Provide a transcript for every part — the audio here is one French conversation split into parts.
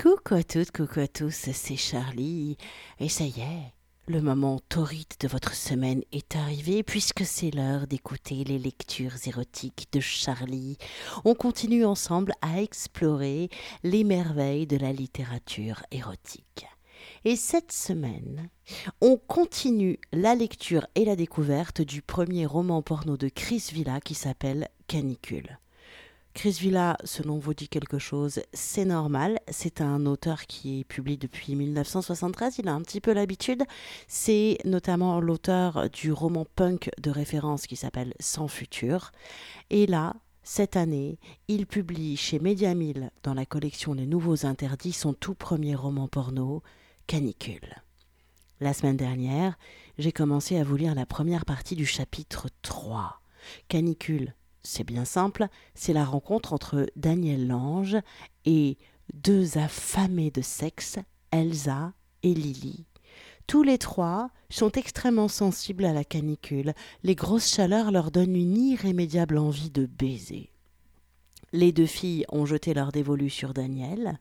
Coucou à toutes, coucou à tous, c'est Charlie. Et ça y est, le moment torride de votre semaine est arrivé puisque c'est l'heure d'écouter les lectures érotiques de Charlie. On continue ensemble à explorer les merveilles de la littérature érotique. Et cette semaine, on continue la lecture et la découverte du premier roman porno de Chris Villa qui s'appelle Canicule. Chris Villa, ce nom vous dit quelque chose, c'est normal. C'est un auteur qui publie depuis 1973. Il a un petit peu l'habitude. C'est notamment l'auteur du roman punk de référence qui s'appelle Sans futur. Et là, cette année, il publie chez Mediamille, dans la collection Les Nouveaux Interdits, son tout premier roman porno, Canicule. La semaine dernière, j'ai commencé à vous lire la première partie du chapitre 3. Canicule, c'est bien simple, c'est la rencontre entre Daniel Lange et deux affamés de sexe, Elsa et Lily. Tous les trois sont extrêmement sensibles à la canicule. Les grosses chaleurs leur donnent une irrémédiable envie de baiser. Les deux filles ont jeté leur dévolu sur Daniel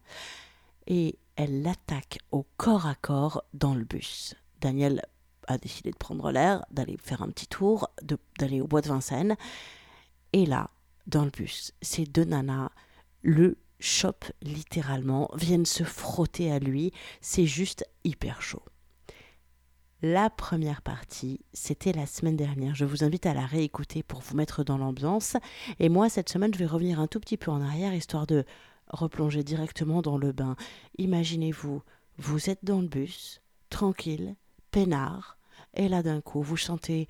et elles l'attaquent au corps à corps dans le bus. Daniel a décidé de prendre l'air, d'aller faire un petit tour, d'aller au bois de Vincennes. Et là, dans le bus, ces deux nanas le chopent littéralement, viennent se frotter à lui. C'est juste hyper chaud. La première partie, c'était la semaine dernière. Je vous invite à la réécouter pour vous mettre dans l'ambiance. Et moi, cette semaine, je vais revenir un tout petit peu en arrière, histoire de replonger directement dans le bain. Imaginez-vous, vous êtes dans le bus, tranquille, peinard, et là d'un coup, vous chantez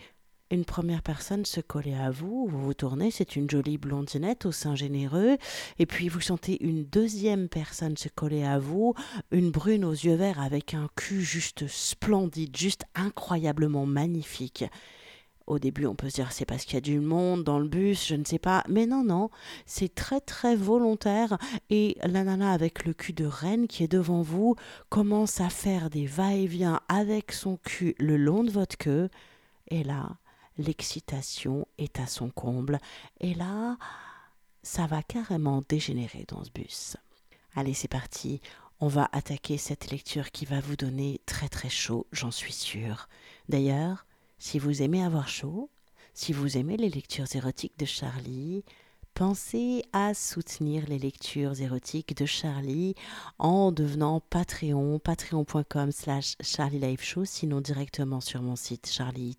une première personne se coller à vous, vous vous tournez, c'est une jolie blondinette au sein généreux, et puis vous sentez une deuxième personne se coller à vous, une brune aux yeux verts avec un cul juste splendide, juste incroyablement magnifique. Au début, on peut se dire c'est parce qu'il y a du monde dans le bus, je ne sais pas. Mais non, non, c'est très très volontaire. Et la nana avec le cul de reine qui est devant vous commence à faire des va-et-vient avec son cul le long de votre queue. Et là, l'excitation est à son comble, et là, ça va carrément dégénérer dans ce bus. Allez, c'est parti, on va attaquer cette lecture qui va vous donner très très chaud, j'en suis sûre. D'ailleurs, si vous aimez avoir chaud, si vous aimez les lectures érotiques de Charlie, pensez à soutenir les lectures érotiques de Charlie en devenant Patreon, patreon.com slash Charlie Show, sinon directement sur mon site charlie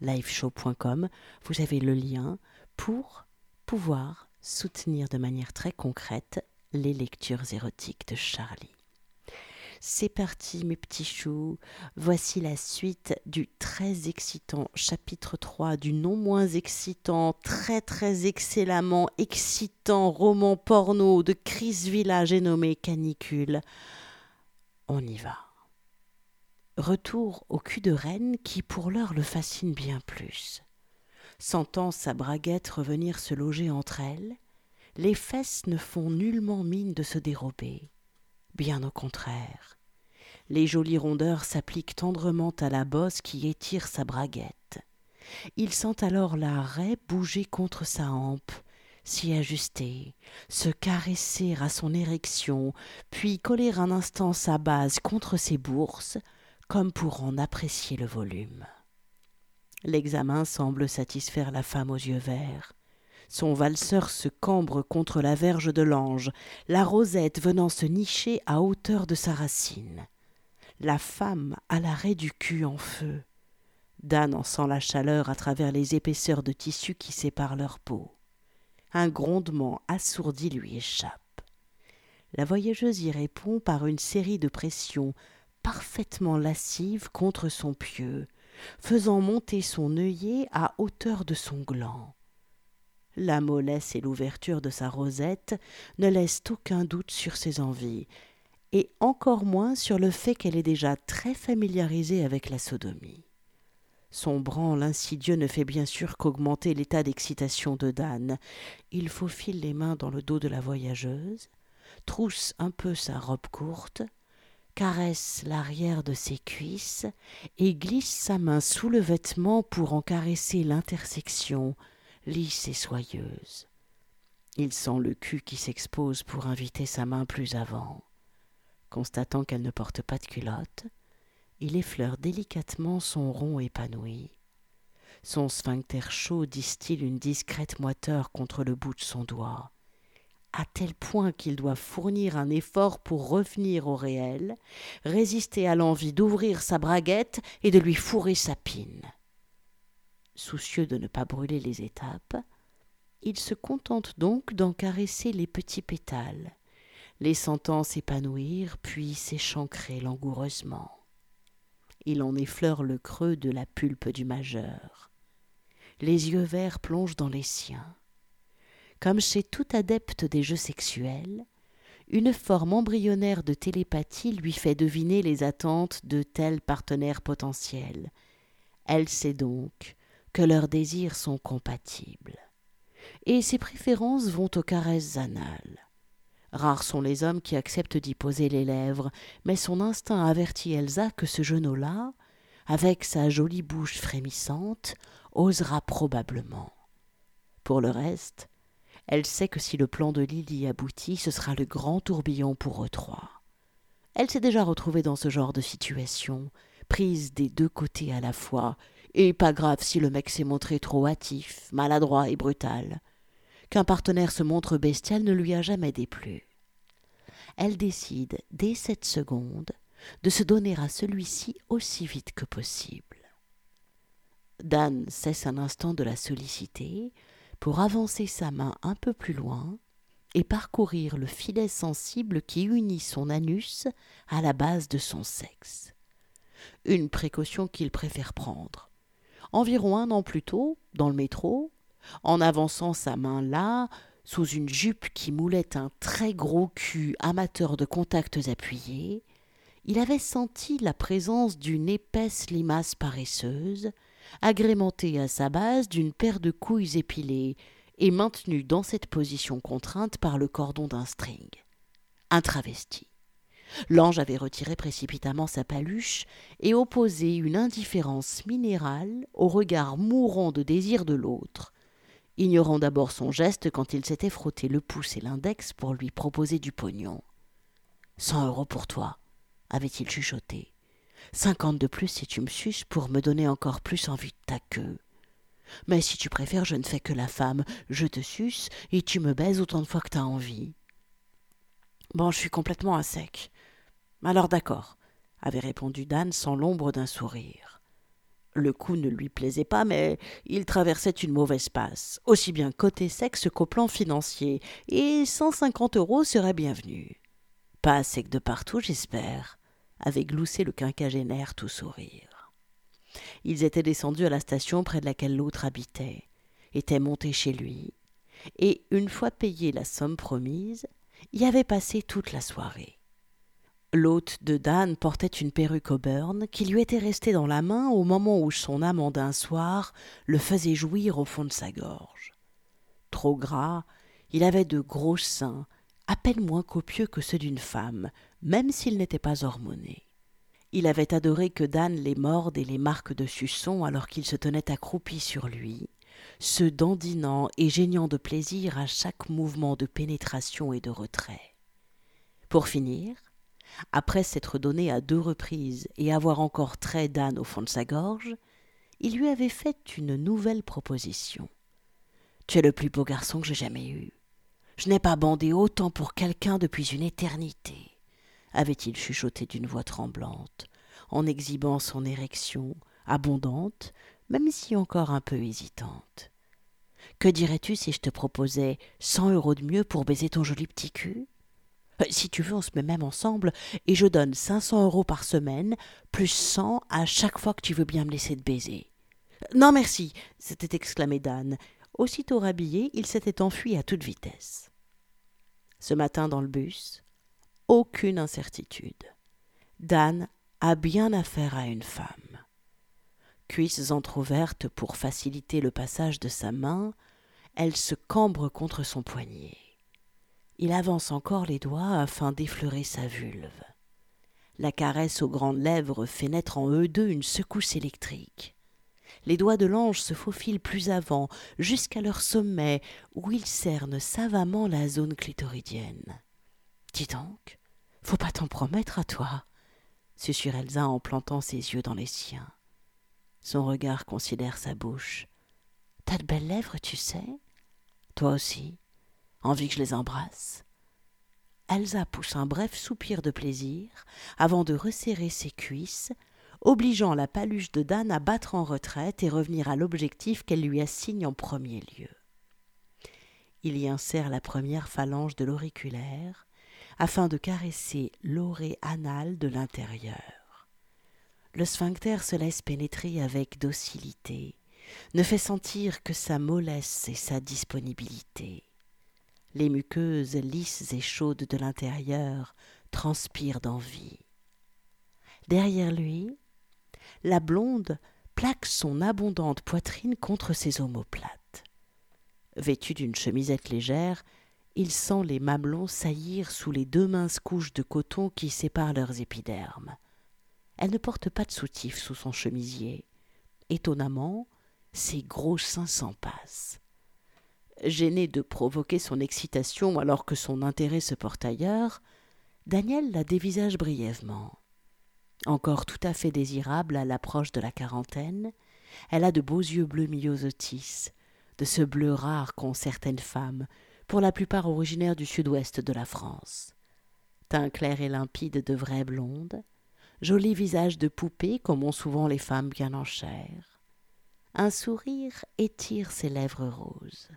liveshow.com, vous avez le lien pour pouvoir soutenir de manière très concrète les lectures érotiques de Charlie. C'est parti mes petits choux, voici la suite du très excitant chapitre 3 du non moins excitant, très très excellemment excitant roman porno de Chris Villa, j'ai nommé Canicule. On y va. Retour au cul de reine qui pour l'heure le fascine bien plus. Sentant sa braguette revenir se loger entre elles, les fesses ne font nullement mine de se dérober. Bien au contraire. Les jolies rondeurs s'appliquent tendrement à la bosse qui étire sa braguette. Il sent alors la raie bouger contre sa hampe, s'y ajuster, se caresser à son érection, puis coller un instant sa base contre ses bourses, comme pour en apprécier le volume. L'examen semble satisfaire la femme aux yeux verts. Son valseur se cambre contre la verge de l'ange, la rosette venant se nicher à hauteur de sa racine. La femme a l'arrêt du cul en feu. Dan en sent la chaleur à travers les épaisseurs de tissu qui séparent leur peau. Un grondement assourdi lui échappe. La voyageuse y répond par une série de pressions parfaitement lascive contre son pieu, faisant monter son œillet à hauteur de son gland. La mollesse et l'ouverture de sa rosette ne laissent aucun doute sur ses envies, et encore moins sur le fait qu'elle est déjà très familiarisée avec la sodomie. Son branle insidieux ne fait bien sûr qu'augmenter l'état d'excitation de Dan. Il faufile les mains dans le dos de la voyageuse, trousse un peu sa robe courte, caresse l'arrière de ses cuisses et glisse sa main sous le vêtement pour en caresser l'intersection, lisse et soyeuse. Il sent le cul qui s'expose pour inviter sa main plus avant. Constatant qu'elle ne porte pas de culotte, il effleure délicatement son rond épanoui. Son sphincter chaud distille une discrète moiteur contre le bout de son doigt, à tel point qu'il doit fournir un effort pour revenir au réel, résister à l'envie d'ouvrir sa braguette et de lui fourrer sa pine. Soucieux de ne pas brûler les étapes, il se contente donc d'en caresser les petits pétales, les sentant s'épanouir puis s'échancrer langoureusement. Il en effleure le creux de la pulpe du majeur. Les yeux verts plongent dans les siens. Comme chez tout adepte des jeux sexuels, une forme embryonnaire de télépathie lui fait deviner les attentes de tels partenaires potentiels. Elle sait donc que leurs désirs sont compatibles. Et ses préférences vont aux caresses anales. Rares sont les hommes qui acceptent d'y poser les lèvres, mais son instinct avertit Elsa que ce genou-là, avec sa jolie bouche frémissante, osera probablement. Pour le reste, elle sait que si le plan de Lily aboutit, ce sera le grand tourbillon pour eux trois. Elle s'est déjà retrouvée dans ce genre de situation, prise des deux côtés à la fois, et pas grave si le mec s'est montré trop hâtif, maladroit et brutal qu'un partenaire se montre bestial ne lui a jamais déplu. Elle décide, dès cette seconde, de se donner à celui-ci aussi vite que possible. Dan cesse un instant de la solliciter pour avancer sa main un peu plus loin et parcourir le filet sensible qui unit son anus à la base de son sexe. Une précaution qu'il préfère prendre. Environ un an plus tôt, dans le métro, en avançant sa main là, sous une jupe qui moulait un très gros cul amateur de contacts appuyés, il avait senti la présence d'une épaisse limace paresseuse, agrémentée à sa base d'une paire de couilles épilées et maintenue dans cette position contrainte par le cordon d'un string. Un travesti. L'ange avait retiré précipitamment sa paluche et opposé une indifférence minérale au regard mourant de désir de l'autre, ignorant d'abord son geste quand il s'était frotté le pouce et l'index pour lui proposer du pognon. Cent euros pour toi, avait-il chuchoté. Cinquante de plus si tu me suces pour me donner encore plus envie de ta queue. Mais si tu préfères, je ne fais que la femme, je te suce et tu me baises autant de fois que t'as envie. Bon, je suis complètement à sec. Alors d'accord, avait répondu Dan sans l'ombre d'un sourire. Le coup ne lui plaisait pas, mais il traversait une mauvaise passe, aussi bien côté sexe qu'au plan financier, et cent cinquante euros seraient bienvenus. Pas sec de partout, j'espère, avait gloussé le quinquagénaire tout sourire. Ils étaient descendus à la station près de laquelle l'autre habitait, étaient montés chez lui, et, une fois payé la somme promise, y avaient passé toute la soirée. L'hôte de Dan portait une perruque Auburn qui lui était restée dans la main au moment où son amant d'un soir le faisait jouir au fond de sa gorge. Trop gras, il avait de gros seins, à peine moins copieux que ceux d'une femme, même s'il n'était pas hormoné. Il avait adoré que Dan les morde et les marque de suçon alors qu'il se tenait accroupi sur lui, se dandinant et geignant de plaisir à chaque mouvement de pénétration et de retrait. Pour finir, après s'être donné à deux reprises et avoir encore très d'âne au fond de sa gorge, il lui avait fait une nouvelle proposition. Tu es le plus beau garçon que j'ai jamais eu. Je n'ai pas bandé autant pour quelqu'un depuis une éternité, avait-il chuchoté d'une voix tremblante, en exhibant son érection, abondante, même si encore un peu hésitante. Que dirais-tu si je te proposais cent euros de mieux pour baiser ton joli petit cul? Euh, si tu veux, on se met même ensemble et je donne 500 euros par semaine, plus 100 à chaque fois que tu veux bien me laisser te baiser. Non, merci, s'était exclamé Dan. Aussitôt rhabillé, il s'était enfui à toute vitesse. Ce matin dans le bus, aucune incertitude. Dan a bien affaire à une femme. Cuisses entr'ouvertes pour faciliter le passage de sa main, elle se cambre contre son poignet. Il avance encore les doigts afin d'effleurer sa vulve. La caresse aux grandes lèvres fait naître en eux deux une secousse électrique. Les doigts de l'ange se faufilent plus avant, jusqu'à leur sommet, où ils cernent savamment la zone clitoridienne. Dis donc, Faut pas t'en promettre à toi, susurre Elsa en plantant ses yeux dans les siens. Son regard considère sa bouche. T'as de belles lèvres, tu sais. Toi aussi. Envie que je les embrasse. Elsa pousse un bref soupir de plaisir avant de resserrer ses cuisses, obligeant la paluche de Dan à battre en retraite et revenir à l'objectif qu'elle lui assigne en premier lieu. Il y insère la première phalange de l'auriculaire afin de caresser l'orée anale de l'intérieur. Le sphincter se laisse pénétrer avec docilité, ne fait sentir que sa mollesse et sa disponibilité. Les muqueuses lisses et chaudes de l'intérieur transpirent d'envie. Derrière lui, la blonde plaque son abondante poitrine contre ses omoplates. Vêtu d'une chemisette légère, il sent les mamelons saillir sous les deux minces couches de coton qui séparent leurs épidermes. Elle ne porte pas de soutif sous son chemisier. Étonnamment, ses gros seins s'en passent. Gêné de provoquer son excitation alors que son intérêt se porte ailleurs, Daniel la dévisage brièvement. Encore tout à fait désirable à l'approche de la quarantaine, elle a de beaux yeux bleus myosotis, de ce bleu rare qu'ont certaines femmes, pour la plupart originaires du sud-ouest de la France. Teint clair et limpide de vraie blonde, joli visage de poupée comme ont souvent les femmes bien en chair. Un sourire étire ses lèvres roses.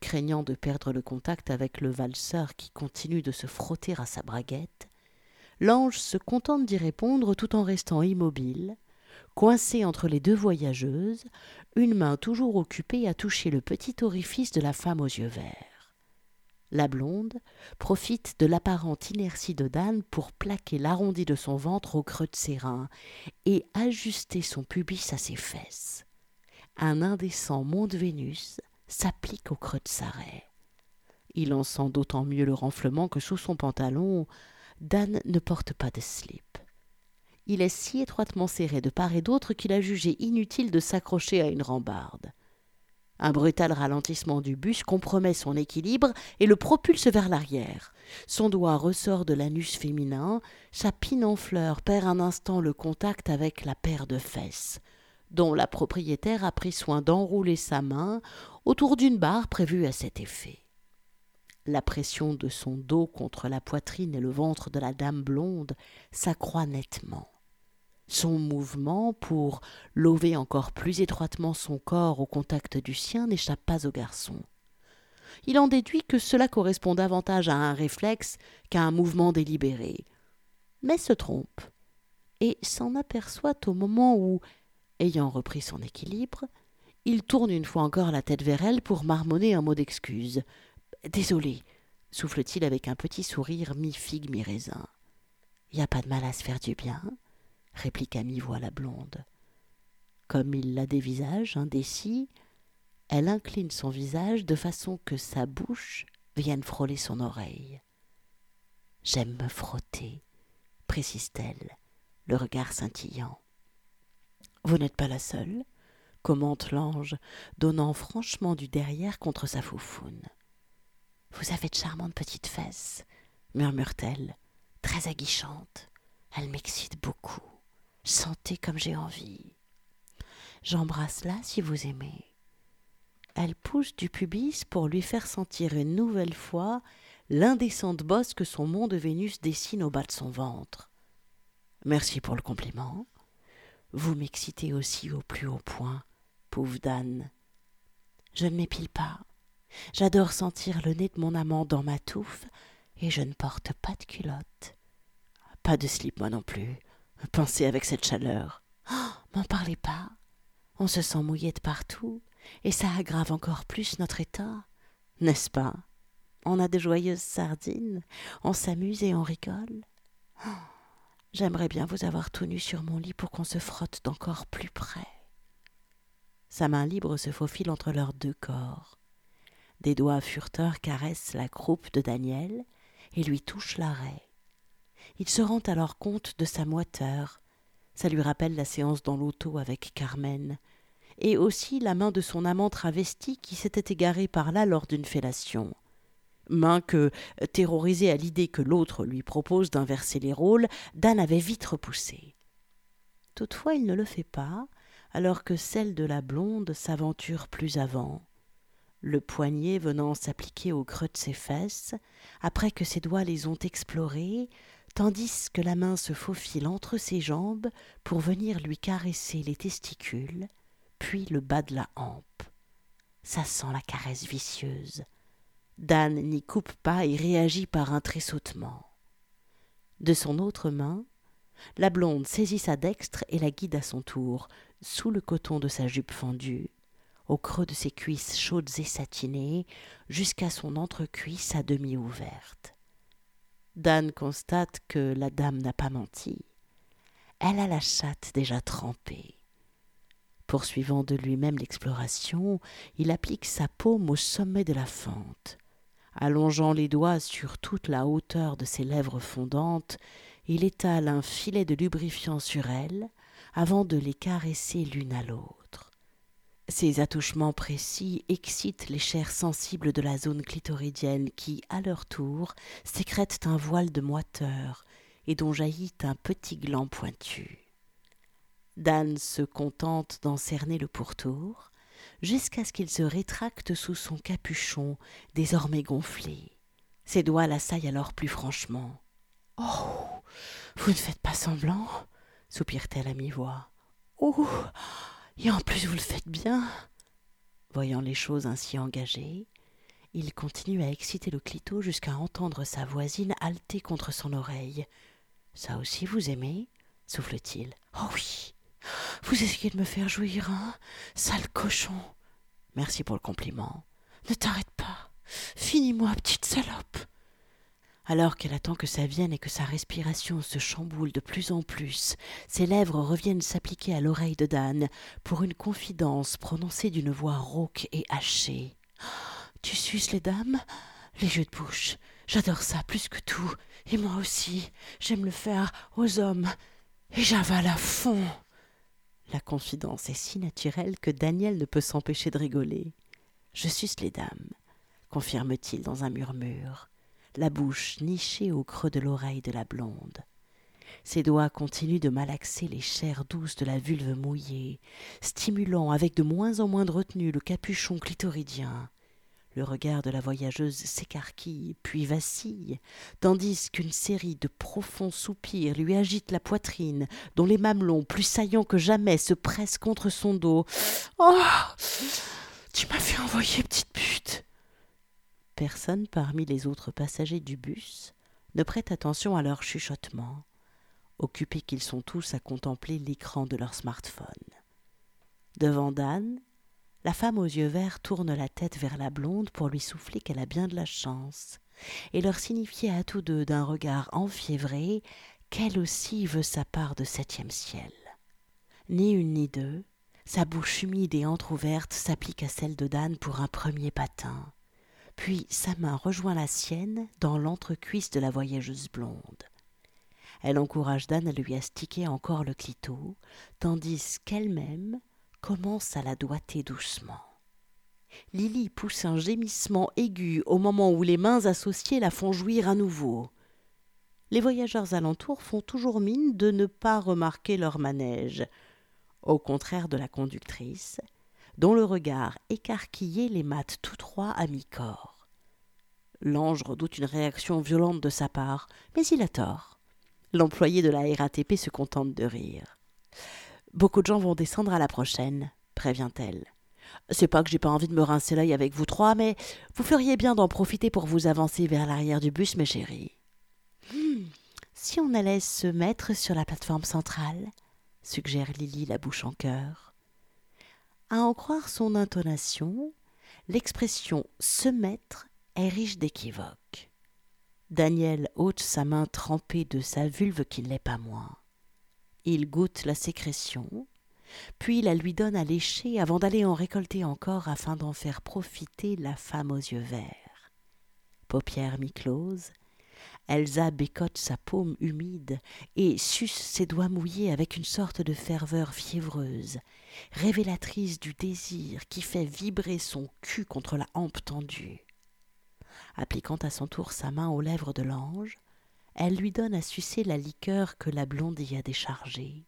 Craignant de perdre le contact avec le valseur qui continue de se frotter à sa braguette, l'ange se contente d'y répondre tout en restant immobile, coincé entre les deux voyageuses, une main toujours occupée à toucher le petit orifice de la femme aux yeux verts. La blonde profite de l'apparente inertie de Dan pour plaquer l'arrondi de son ventre au creux de ses reins et ajuster son pubis à ses fesses. Un indécent monde Vénus s'applique au creux de sa raie. Il en sent d'autant mieux le renflement que sous son pantalon, Dan ne porte pas de slip. Il est si étroitement serré de part et d'autre qu'il a jugé inutile de s'accrocher à une rambarde. Un brutal ralentissement du bus compromet son équilibre et le propulse vers l'arrière. Son doigt ressort de l'anus féminin, sa pine en fleurs perd un instant le contact avec la paire de fesses, dont la propriétaire a pris soin d'enrouler sa main autour d'une barre prévue à cet effet. La pression de son dos contre la poitrine et le ventre de la dame blonde s'accroît nettement. Son mouvement pour lever encore plus étroitement son corps au contact du sien n'échappe pas au garçon. Il en déduit que cela correspond davantage à un réflexe qu'à un mouvement délibéré, mais se trompe, et s'en aperçoit au moment où, ayant repris son équilibre, il tourne une fois encore la tête vers elle pour marmonner un mot d'excuse. Désolé, souffle-t-il avec un petit sourire mi-figue, mi-raisin. Y a pas de mal à se faire du bien, réplique à mi-voix la blonde. Comme il la dévisage, indécis, elle incline son visage de façon que sa bouche vienne frôler son oreille. J'aime me frotter, précise-t-elle, le regard scintillant. Vous n'êtes pas la seule commente l'ange, donnant franchement du derrière contre sa foufoune. Vous avez de charmantes petites fesses, murmure-t-elle, très aguichantes. Elles m'excitent beaucoup. Sentez comme j'ai envie. J'embrasse là si vous aimez. Elle pousse du pubis pour lui faire sentir une nouvelle fois l'indécente bosse que son mont de Vénus dessine au bas de son ventre. Merci pour le compliment. Vous m'excitez aussi au plus haut point, pauvre Dan. Je ne m'épile pas. J'adore sentir le nez de mon amant dans ma touffe, et je ne porte pas de culotte. Pas de slip, moi non plus. Pensez avec cette chaleur. Oh, m'en parlez pas. On se sent mouillé de partout, et ça aggrave encore plus notre état. N'est-ce pas? On a de joyeuses sardines, on s'amuse et on rigole. Oh, j'aimerais bien vous avoir tout nu sur mon lit pour qu'on se frotte d'encore plus près. Sa main libre se faufile entre leurs deux corps. Des doigts furteurs caressent la croupe de Daniel et lui touchent l'arrêt. Il se rend alors compte de sa moiteur. Ça lui rappelle la séance dans l'auto avec Carmen, et aussi la main de son amant travesti qui s'était égaré par là lors d'une fellation. main que, terrorisé à l'idée que l'autre lui propose d'inverser les rôles, Dan avait vite repoussé. Toutefois, il ne le fait pas, alors que celle de la blonde s'aventure plus avant, le poignet venant s'appliquer au creux de ses fesses, après que ses doigts les ont explorés, tandis que la main se faufile entre ses jambes pour venir lui caresser les testicules, puis le bas de la hampe. Ça sent la caresse vicieuse. Dan n'y coupe pas et réagit par un tressautement. De son autre main, la blonde saisit sa dextre et la guide à son tour, sous le coton de sa jupe fendue, au creux de ses cuisses chaudes et satinées, jusqu'à son entrecuisse à demi ouverte. Dan constate que la dame n'a pas menti. Elle a la chatte déjà trempée. Poursuivant de lui-même l'exploration, il applique sa paume au sommet de la fente. Allongeant les doigts sur toute la hauteur de ses lèvres fondantes, il étale un filet de lubrifiant sur elle, avant de les caresser l'une à l'autre. Ces attouchements précis excitent les chairs sensibles de la zone clitoridienne qui, à leur tour, sécrètent un voile de moiteur et dont jaillit un petit gland pointu. Dan se contente d'en cerner le pourtour, jusqu'à ce qu'il se rétracte sous son capuchon, désormais gonflé. Ses doigts l'assaillent alors plus franchement. Oh. Vous ne faites pas semblant soupire-t-elle à mi-voix. Oh. Et en plus vous le faites bien. Voyant les choses ainsi engagées, il continue à exciter le clito jusqu'à entendre sa voisine halter contre son oreille. Ça aussi vous aimez? souffle-t-il. Oh oui. Vous essayez de me faire jouir, hein Sale cochon. Merci pour le compliment. Ne t'arrête pas. Finis-moi, petite salope alors qu'elle attend que ça vienne et que sa respiration se chamboule de plus en plus, ses lèvres reviennent s'appliquer à l'oreille de Dan pour une confidence prononcée d'une voix rauque et hachée. Tu suces les dames? Les jeux de bouche. J'adore ça plus que tout. Et moi aussi. J'aime le faire aux hommes. Et j'avale à fond. La confidence est si naturelle que Daniel ne peut s'empêcher de rigoler. Je suce les dames, confirme-t-il dans un murmure la bouche nichée au creux de l'oreille de la blonde. Ses doigts continuent de malaxer les chairs douces de la vulve mouillée, stimulant avec de moins en moins de retenue le capuchon clitoridien. Le regard de la voyageuse s'écarquille, puis vacille, tandis qu'une série de profonds soupirs lui agitent la poitrine, dont les mamelons, plus saillants que jamais, se pressent contre son dos. Oh Tu m'as fait envoyer, petite pute Personne parmi les autres passagers du bus ne prête attention à leur chuchotement, occupés qu'ils sont tous à contempler l'écran de leur smartphone. Devant Dan, la femme aux yeux verts tourne la tête vers la blonde pour lui souffler qu'elle a bien de la chance, et leur signifier à tous deux d'un regard enfiévré qu'elle aussi veut sa part de septième ciel. Ni une ni deux, sa bouche humide et entr'ouverte s'applique à celle de Dan pour un premier patin, puis sa main rejoint la sienne dans l'entrecuisse de la voyageuse blonde. Elle encourage Dan à lui astiquer encore le clito, tandis qu'elle-même commence à la doiter doucement. Lily pousse un gémissement aigu au moment où les mains associées la font jouir à nouveau. Les voyageurs alentours font toujours mine de ne pas remarquer leur manège, au contraire de la conductrice, dont le regard écarquillé les mate tous trois à mi-corps. L'ange redoute une réaction violente de sa part, mais il a tort. L'employé de la RATP se contente de rire. Beaucoup de gens vont descendre à la prochaine, prévient-elle. C'est pas que j'ai pas envie de me rincer l'œil avec vous trois, mais vous feriez bien d'en profiter pour vous avancer vers l'arrière du bus, mes chéris. Si on allait se mettre sur la plateforme centrale, suggère Lily la bouche en cœur. À en croire son intonation, l'expression se mettre est riche d'équivoques. Daniel ôte sa main trempée de sa vulve qui l'est pas moins. Il goûte la sécrétion, puis la lui donne à lécher avant d'aller en récolter encore afin d'en faire profiter la femme aux yeux verts. Paupières mi-closes, Elsa bécote sa paume humide et suce ses doigts mouillés avec une sorte de ferveur fiévreuse, révélatrice du désir qui fait vibrer son cul contre la hampe tendue. Appliquant à son tour sa main aux lèvres de l'ange, elle lui donne à sucer la liqueur que la blonde y a déchargée.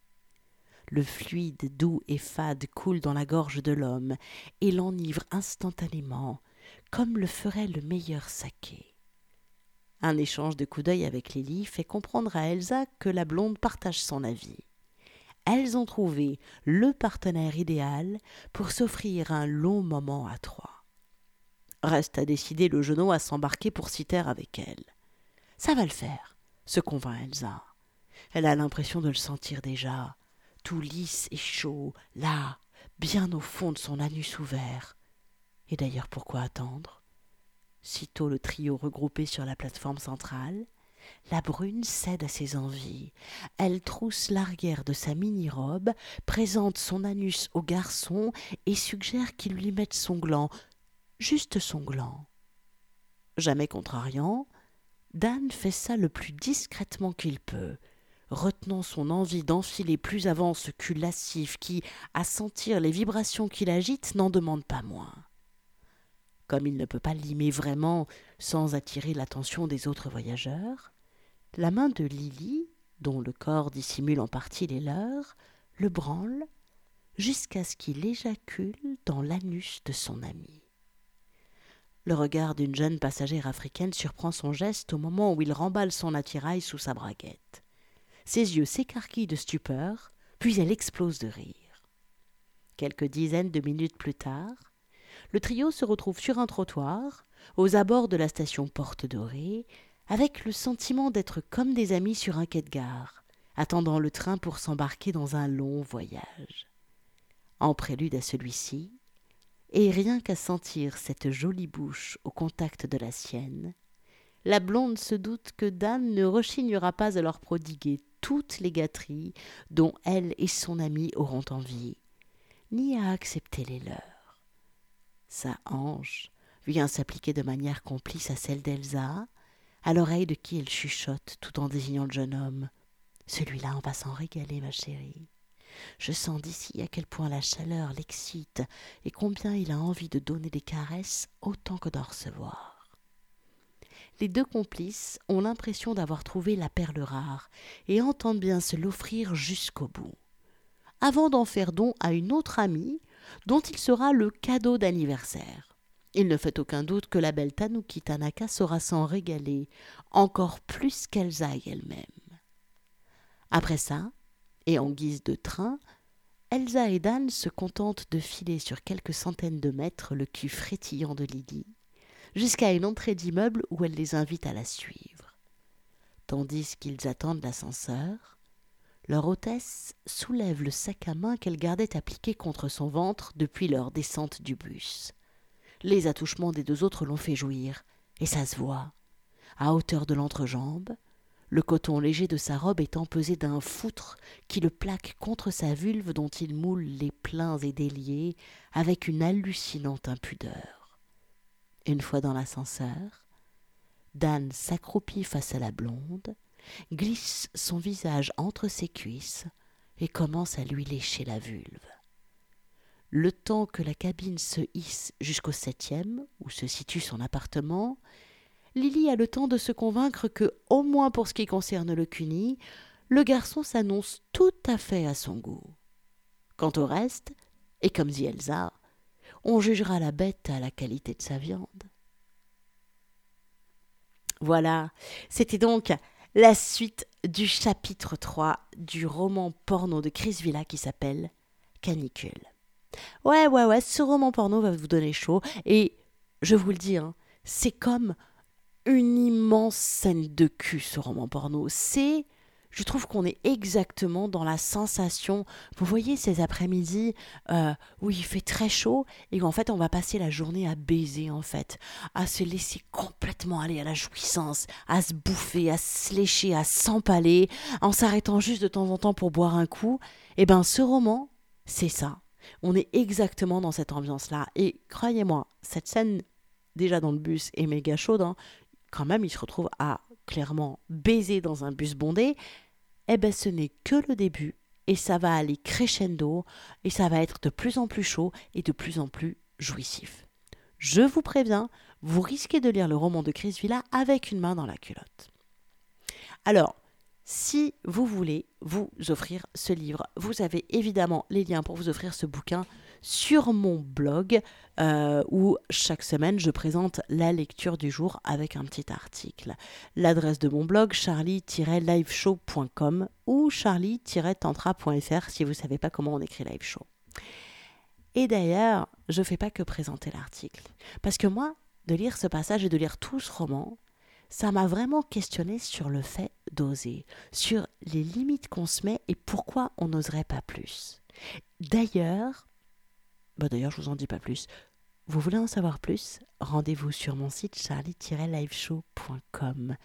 Le fluide doux et fade coule dans la gorge de l'homme et l'enivre instantanément, comme le ferait le meilleur saké. Un échange de coups d'œil avec Lily fait comprendre à Elsa que la blonde partage son avis. Elles ont trouvé le partenaire idéal pour s'offrir un long moment à trois. Reste à décider le genou à s'embarquer pour s'y taire avec elle. Ça va le faire, se convainc Elsa. Elle a l'impression de le sentir déjà, tout lisse et chaud, là, bien au fond de son anus ouvert. Et d'ailleurs, pourquoi attendre? Sitôt le trio regroupé sur la plateforme centrale, la brune cède à ses envies. Elle trousse l'arrière de sa mini-robe, présente son anus au garçon et suggère qu'il lui mette son gland, juste son gland. Jamais contrariant, Dan fait ça le plus discrètement qu'il peut, retenant son envie d'enfiler plus avant ce cul lascif qui, à sentir les vibrations qu'il agite, n'en demande pas moins. Comme il ne peut pas limer vraiment sans attirer l'attention des autres voyageurs, la main de Lily, dont le corps dissimule en partie les leurs, le branle jusqu'à ce qu'il éjacule dans l'anus de son ami. Le regard d'une jeune passagère africaine surprend son geste au moment où il remballe son attirail sous sa braguette. Ses yeux s'écarquillent de stupeur, puis elle explose de rire. Quelques dizaines de minutes plus tard, le trio se retrouve sur un trottoir, aux abords de la station Porte Dorée, avec le sentiment d'être comme des amis sur un quai de gare, attendant le train pour s'embarquer dans un long voyage. En prélude à celui-ci, et rien qu'à sentir cette jolie bouche au contact de la sienne, la blonde se doute que Dan ne rechignera pas à leur prodiguer toutes les gâteries dont elle et son ami auront envie, ni à accepter les leurs. Sa hanche vient s'appliquer de manière complice à celle d'Elsa, à l'oreille de qui elle chuchote tout en désignant le jeune homme. Celui-là, on va s'en régaler, ma chérie. Je sens d'ici à quel point la chaleur l'excite et combien il a envie de donner des caresses autant que d'en recevoir les deux complices ont l'impression d'avoir trouvé la perle rare et entendent bien se l'offrir jusqu'au bout, avant d'en faire don à une autre amie dont il sera le cadeau d'anniversaire. Il ne fait aucun doute que la belle Tanuki Tanaka saura s'en régaler encore plus qu'Elsa elle-même. Après ça, et en guise de train, Elsa et Dan se contentent de filer sur quelques centaines de mètres le cul frétillant de Lydie, jusqu'à une entrée d'immeuble où elle les invite à la suivre. Tandis qu'ils attendent l'ascenseur, leur hôtesse soulève le sac à main qu'elle gardait appliqué contre son ventre depuis leur descente du bus. Les attouchements des deux autres l'ont fait jouir, et ça se voit. À hauteur de l'entrejambe, le coton léger de sa robe est empesé d'un foutre qui le plaque contre sa vulve dont il moule les pleins et déliés avec une hallucinante impudeur. Une fois dans l'ascenseur, Dan s'accroupit face à la blonde, glisse son visage entre ses cuisses et commence à lui lécher la vulve. Le temps que la cabine se hisse jusqu'au septième, où se situe son appartement, Lily a le temps de se convaincre que, au moins pour ce qui concerne le cuni, le garçon s'annonce tout à fait à son goût. Quant au reste, et comme dit Elsa, on jugera la bête à la qualité de sa viande. Voilà, c'était donc la suite du chapitre 3 du roman porno de Chris Villa qui s'appelle Canicule. Ouais, ouais, ouais, ce roman porno va vous donner chaud et je vous le dis, hein, c'est comme une immense scène de cul ce roman porno. C'est je trouve qu'on est exactement dans la sensation. Vous voyez ces après-midi euh, où il fait très chaud et en fait on va passer la journée à baiser en fait, à se laisser complètement aller à la jouissance, à se bouffer, à se lécher, à s'empaler, en s'arrêtant juste de temps en temps pour boire un coup. Eh ben ce roman, c'est ça. On est exactement dans cette ambiance-là. Et croyez-moi, cette scène déjà dans le bus est méga chaude. Hein. Quand même, il se retrouve à clairement baiser dans un bus bondé, eh ben ce n'est que le début et ça va aller crescendo et ça va être de plus en plus chaud et de plus en plus jouissif. je vous préviens, vous risquez de lire le roman de Chris Villa avec une main dans la culotte. Alors, si vous voulez vous offrir ce livre, vous avez évidemment les liens pour vous offrir ce bouquin sur mon blog euh, où chaque semaine je présente la lecture du jour avec un petit article. L'adresse de mon blog charlie-liveshow.com ou charlie-tantra.fr si vous ne savez pas comment on écrit live show. Et d'ailleurs, je ne fais pas que présenter l'article. Parce que moi, de lire ce passage et de lire tout ce roman, ça m'a vraiment questionné sur le fait d'oser, sur les limites qu'on se met et pourquoi on n'oserait pas plus. D'ailleurs, bah d'ailleurs, je vous en dis pas plus. Vous voulez en savoir plus? Rendez-vous sur mon site charlie-liveshow.com.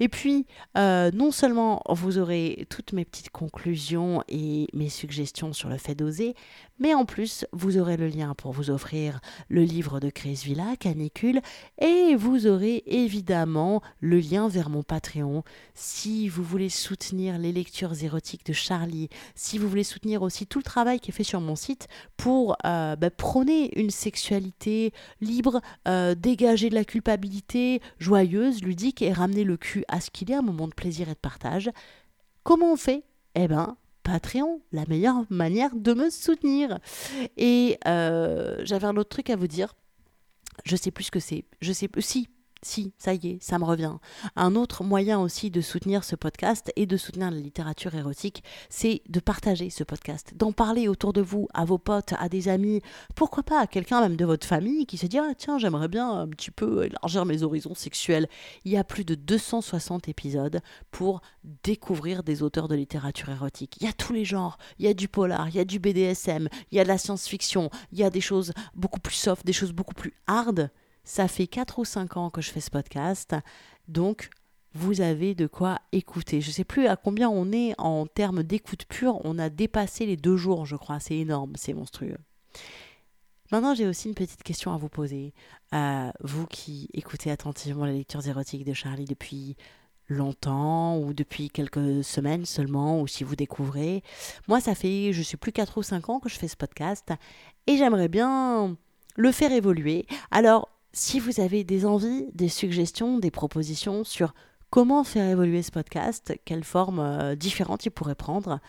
Et puis, euh, non seulement vous aurez toutes mes petites conclusions et mes suggestions sur le fait d'oser, mais en plus, vous aurez le lien pour vous offrir le livre de Chris Villa, Canicule, et vous aurez évidemment le lien vers mon Patreon. Si vous voulez soutenir les lectures érotiques de Charlie, si vous voulez soutenir aussi tout le travail qui est fait sur mon site pour euh, bah, prôner une sexualité libre, euh, dégager de la culpabilité, joyeuse, ludique et ramener le cul à ce qu'il ait un moment de plaisir et de partage. Comment on fait? Eh ben, Patreon, la meilleure manière de me soutenir. Et euh, j'avais un autre truc à vous dire. Je sais plus ce que c'est. Je sais plus. Si, si, ça y est, ça me revient. Un autre moyen aussi de soutenir ce podcast et de soutenir la littérature érotique, c'est de partager ce podcast, d'en parler autour de vous, à vos potes, à des amis, pourquoi pas à quelqu'un même de votre famille qui se dit ah, tiens, j'aimerais bien un petit peu élargir mes horizons sexuels. Il y a plus de 260 épisodes pour découvrir des auteurs de littérature érotique. Il y a tous les genres, il y a du polar, il y a du BDSM, il y a de la science-fiction, il y a des choses beaucoup plus soft, des choses beaucoup plus hard ça fait 4 ou 5 ans que je fais ce podcast, donc vous avez de quoi écouter. Je ne sais plus à combien on est en termes d'écoute pure, on a dépassé les deux jours, je crois, c'est énorme, c'est monstrueux. Maintenant, j'ai aussi une petite question à vous poser. Euh, vous qui écoutez attentivement les lectures érotiques de Charlie depuis longtemps ou depuis quelques semaines seulement, ou si vous découvrez. Moi, ça fait, je sais plus, 4 ou 5 ans que je fais ce podcast et j'aimerais bien le faire évoluer. Alors, si vous avez des envies, des suggestions, des propositions sur comment faire évoluer ce podcast, quelle forme euh, différente il pourrait prendre,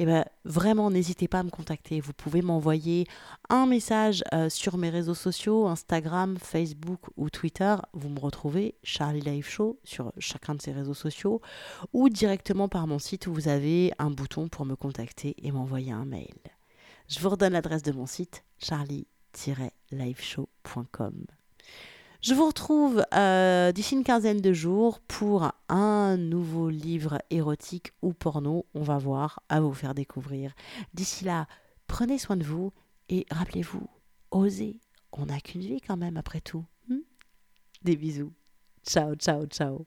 eh ben, vraiment, n'hésitez pas à me contacter. Vous pouvez m'envoyer un message euh, sur mes réseaux sociaux, Instagram, Facebook ou Twitter. Vous me retrouvez, Charlie Live Show, sur chacun de ces réseaux sociaux, ou directement par mon site où vous avez un bouton pour me contacter et m'envoyer un mail. Je vous redonne l'adresse de mon site, charlie-liveshow.com. Je vous retrouve euh, d'ici une quinzaine de jours pour un nouveau livre érotique ou porno. On va voir, à vous faire découvrir. D'ici là, prenez soin de vous et rappelez-vous, osez. On n'a qu'une vie quand même après tout. Hmm? Des bisous. Ciao, ciao, ciao.